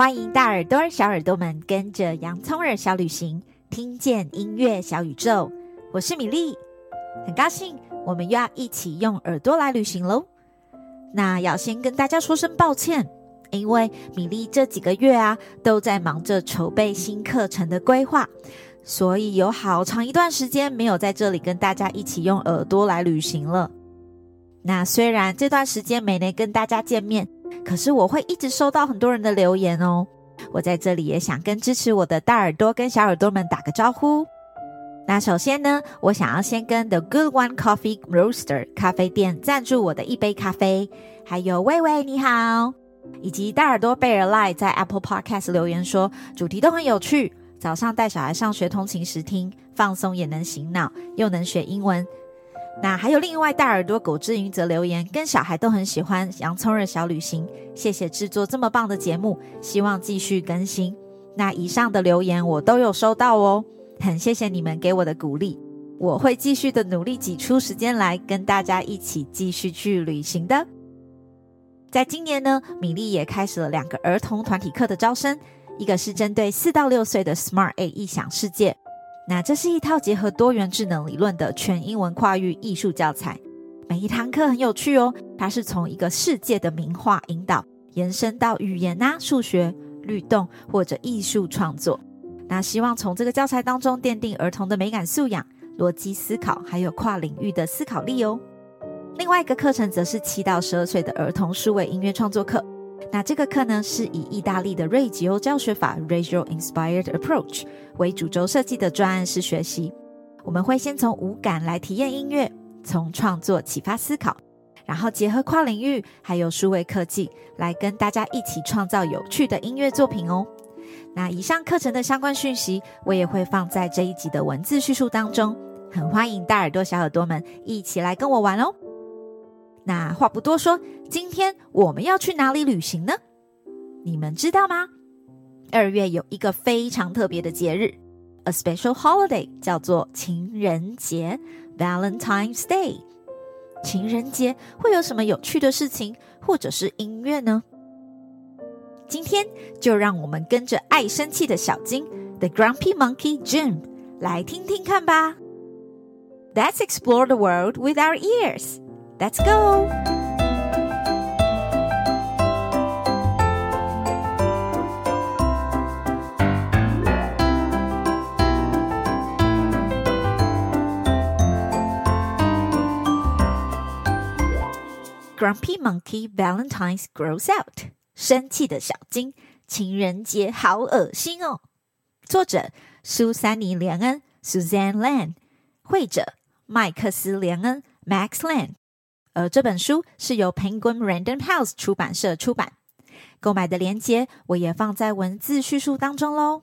欢迎大耳朵、小耳朵们跟着洋葱耳小旅行，听见音乐小宇宙。我是米粒，很高兴我们又要一起用耳朵来旅行喽。那要先跟大家说声抱歉，因为米粒这几个月啊都在忙着筹备新课程的规划，所以有好长一段时间没有在这里跟大家一起用耳朵来旅行了。那虽然这段时间没能跟大家见面，可是我会一直收到很多人的留言哦。我在这里也想跟支持我的大耳朵跟小耳朵们打个招呼。那首先呢，我想要先跟 The Good One Coffee Roaster 咖啡店赞助我的一杯咖啡，还有魏魏你好，以及大耳朵贝尔赖在 Apple Podcast 留言说主题都很有趣，早上带小孩上学通勤时听，放松也能醒脑，又能学英文。那还有另外大耳朵狗之云则留言，跟小孩都很喜欢洋葱耳小旅行，谢谢制作这么棒的节目，希望继续更新。那以上的留言我都有收到哦，很谢谢你们给我的鼓励，我会继续的努力挤出时间来跟大家一起继续去旅行的。在今年呢，米粒也开始了两个儿童团体课的招生，一个是针对四到六岁的 Smart A 异想世界。那这是一套结合多元智能理论的全英文跨域艺术教材，每一堂课很有趣哦。它是从一个世界的名画引导，延伸到语言啊、数学、律动或者艺术创作。那希望从这个教材当中奠定儿童的美感素养、逻辑思考，还有跨领域的思考力哦。另外一个课程则是七到十二岁的儿童数位音乐创作课。那这个课呢，是以意大利的瑞吉欧教学法 （Reggio Inspired Approach） 为主轴设计的专案式学习。我们会先从五感来体验音乐，从创作启发思考，然后结合跨领域还有数位科技，来跟大家一起创造有趣的音乐作品哦。那以上课程的相关讯息，我也会放在这一集的文字叙述当中，很欢迎大耳朵小耳朵们一起来跟我玩哦。那话不多说，今天我们要去哪里旅行呢？你们知道吗？二月有一个非常特别的节日，a special holiday，叫做情人节 （Valentine's Day）。情人节会有什么有趣的事情，或者是音乐呢？今天就让我们跟着爱生气的小金 （The Grumpy Monkey Jim） 来听听看吧。Let's explore the world with our ears. Let's go! Grumpy Monkey Valentine's Gross Out，生气的小金，情人节好恶心哦。作者：苏珊妮·莲恩 （Suzanne Lan），绘者：麦克斯·莲恩 （Max Lan）。 而这本书是由 Penguin Random House 出版社出版，购买的链接我也放在文字叙述当中喽。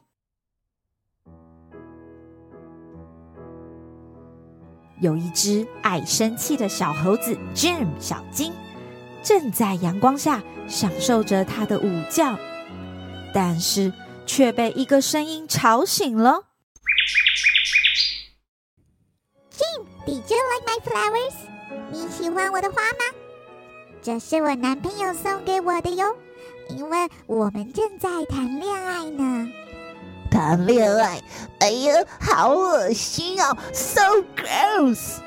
有一只爱生气的小猴子 Jim 小金，正在阳光下享受着他的午觉，但是却被一个声音吵醒了。Jim，Did you like my flowers？你喜欢我的花吗？这是我男朋友送给我的哟，因为我们正在谈恋爱呢。谈恋爱？哎呀，好恶心哦，so gross！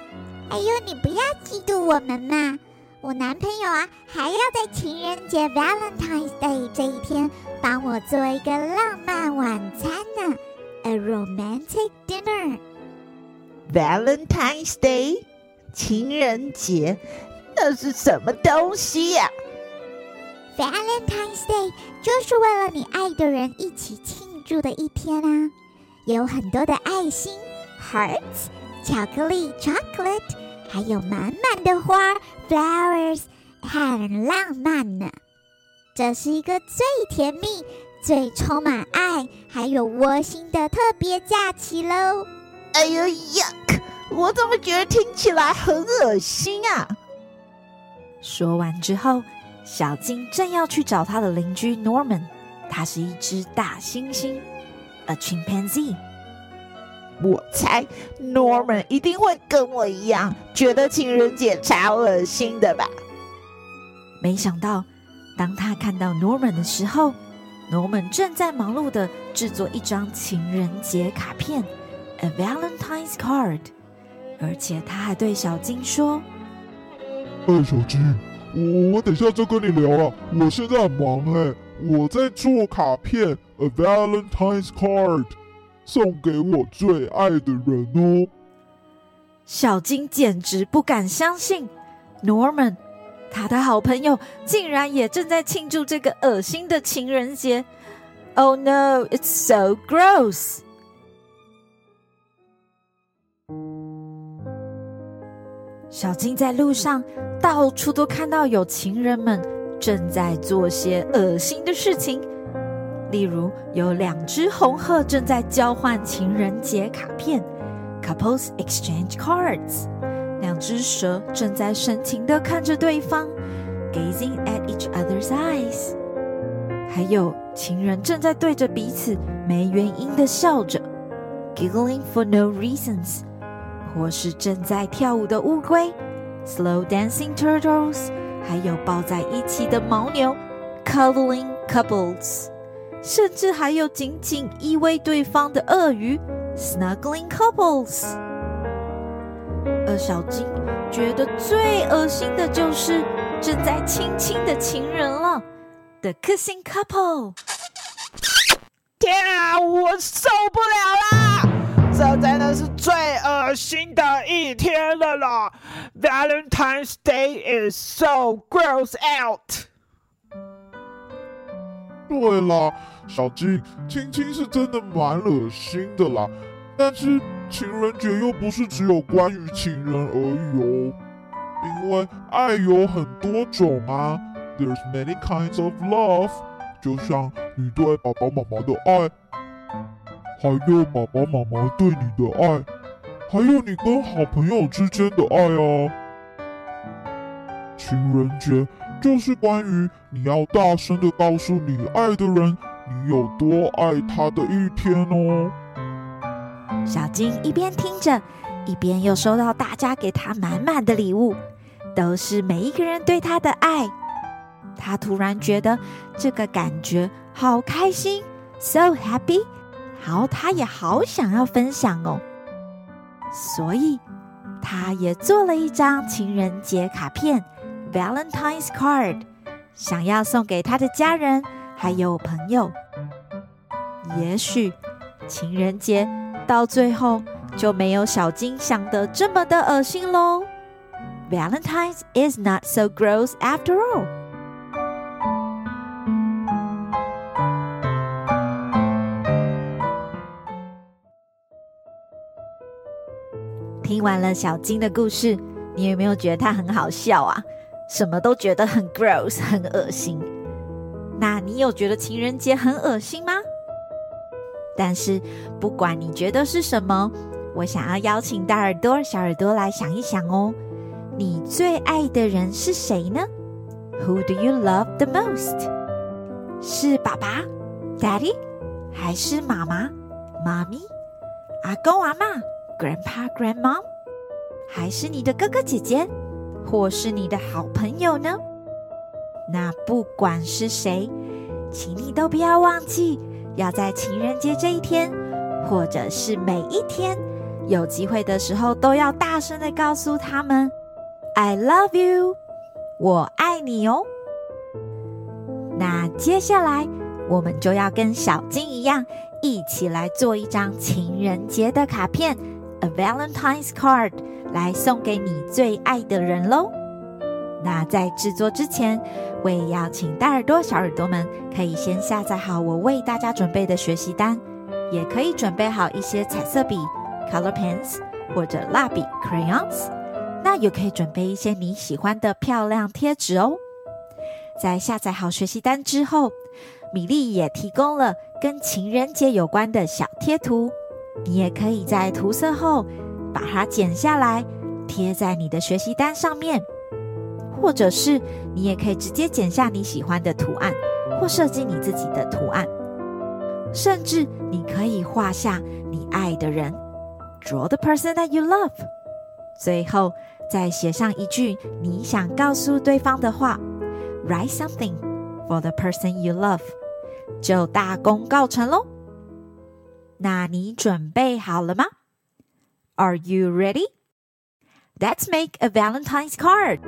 哎呦，你不要嫉妒我们嘛！我男朋友啊，还要在情人节 Valentine's Day 这一天帮我做一个浪漫晚餐呢，a romantic dinner。Valentine's Day。情人节，那是什么东西呀？Valentine's Day 就是为了你爱的人一起庆祝的一天啊，有很多的爱心 （hearts）、巧克力 （chocolate），还有满满的花 （flowers），很浪漫呢。这是一个最甜蜜、最充满爱，还有窝心的特别假期喽！哎呦呀！我怎么觉得听起来很恶心啊？说完之后，小金正要去找他的邻居 Norman，他是一只大猩猩，a chimpanzee。我猜 Norman 一定会跟我一样，觉得情人节超恶心的吧？没想到，当他看到 Norman 的时候，Norman 正在忙碌的制作一张情人节卡片，A Valentine's Card，而且他还对小金说：“哎，小金，我我等下再跟你聊啊，我现在很忙哎，我在做卡片，A Valentine's Card，送给我最爱的人哦。”小金简直不敢相信，Norman。他的好朋友竟然也正在庆祝这个恶心的情人节。Oh no, it's so gross！小金在路上到处都看到有情人们正在做些恶心的事情，例如有两只红鹤正在交换情人节卡片 （Couples exchange cards）。两只蛇正在深情地看着对方，gazing at each other's eyes。还有情人正在对着彼此没原因的笑着，giggling for no reasons。或是正在跳舞的乌龟，slow dancing turtles。还有抱在一起的牦牛，cuddling couples。甚至还有紧紧依偎对方的鳄鱼，snuggling couples。而小金觉得最恶心的就是正在亲亲的情人了，The kissing couple。天啊，我受不了啦！这真的是最恶心的一天了啦！Valentine's Day is so gross out。对啦，小金，亲亲是真的蛮恶心的啦，但是。情人节又不是只有关于情人而已哦，因为爱有很多种啊，There's many kinds of love，就像你对爸爸妈妈的爱，还有爸爸妈妈对你的爱，还有你跟好朋友之间的爱啊。情人节就是关于你要大声的告诉你爱的人，你有多爱他的一天哦。小金一边听着，一边又收到大家给他满满的礼物，都是每一个人对他的爱。他突然觉得这个感觉好开心，so happy，好，他也好想要分享哦。所以他也做了一张情人节卡片，Valentine's Card，想要送给他的家人还有朋友。也许情人节。到最后就没有小金想的这么的恶心喽。Valentine's is not so gross after all。听完了小金的故事，你有没有觉得他很好笑啊？什么都觉得很 gross，很恶心。那你有觉得情人节很恶心吗？但是，不管你觉得是什么，我想要邀请大耳朵、小耳朵来想一想哦。你最爱的人是谁呢？Who do you love the most？是爸爸、Daddy，还是妈妈、妈咪、阿公、阿嬷、Grandpa、Grandma，还是你的哥哥姐姐，或是你的好朋友呢？那不管是谁，请你都不要忘记。要在情人节这一天，或者是每一天，有机会的时候，都要大声的告诉他们 “I love you”，我爱你哦。那接下来，我们就要跟小金一样，一起来做一张情人节的卡片，A Valentine's Card，来送给你最爱的人喽。那在制作之前，我也要请大耳朵、小耳朵们可以先下载好我为大家准备的学习单，也可以准备好一些彩色笔 （color pens） 或者蜡笔 （crayons）。那也可以准备一些你喜欢的漂亮贴纸哦。在下载好学习单之后，米粒也提供了跟情人节有关的小贴图，你也可以在涂色后把它剪下来贴在你的学习单上面。或者是你也可以直接剪下你喜欢的图案，或设计你自己的图案，甚至你可以画下你爱的人，draw the person that you love。最后再写上一句你想告诉对方的话，write something for the person you love。就大功告成喽。那你准备好了吗？Are you ready? Let's make a Valentine's card.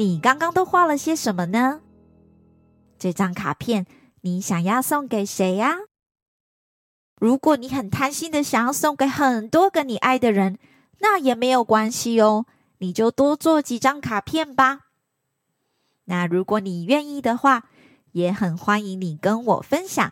你刚刚都画了些什么呢？这张卡片你想要送给谁呀？如果你很贪心的想要送给很多个你爱的人，那也没有关系哦，你就多做几张卡片吧。那如果你愿意的话，也很欢迎你跟我分享，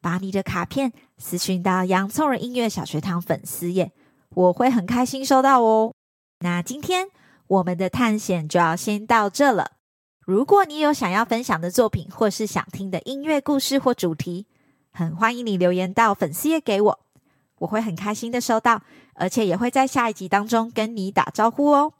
把你的卡片私讯到洋葱人音乐小学堂粉丝页，我会很开心收到哦。那今天。我们的探险就要先到这了。如果你有想要分享的作品，或是想听的音乐故事或主题，很欢迎你留言到粉丝页给我，我会很开心的收到，而且也会在下一集当中跟你打招呼哦。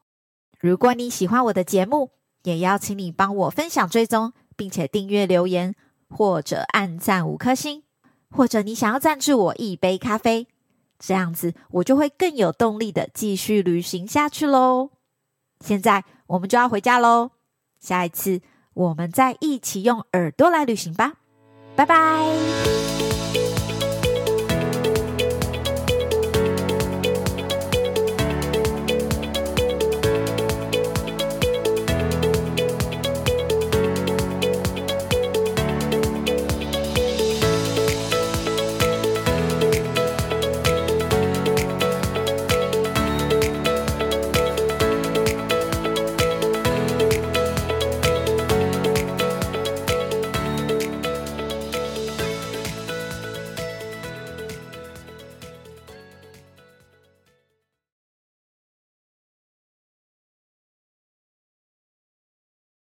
如果你喜欢我的节目，也邀请你帮我分享、追踪，并且订阅、留言或者按赞五颗星，或者你想要赞助我一杯咖啡，这样子我就会更有动力的继续旅行下去喽。现在我们就要回家喽，下一次我们再一起用耳朵来旅行吧，拜拜。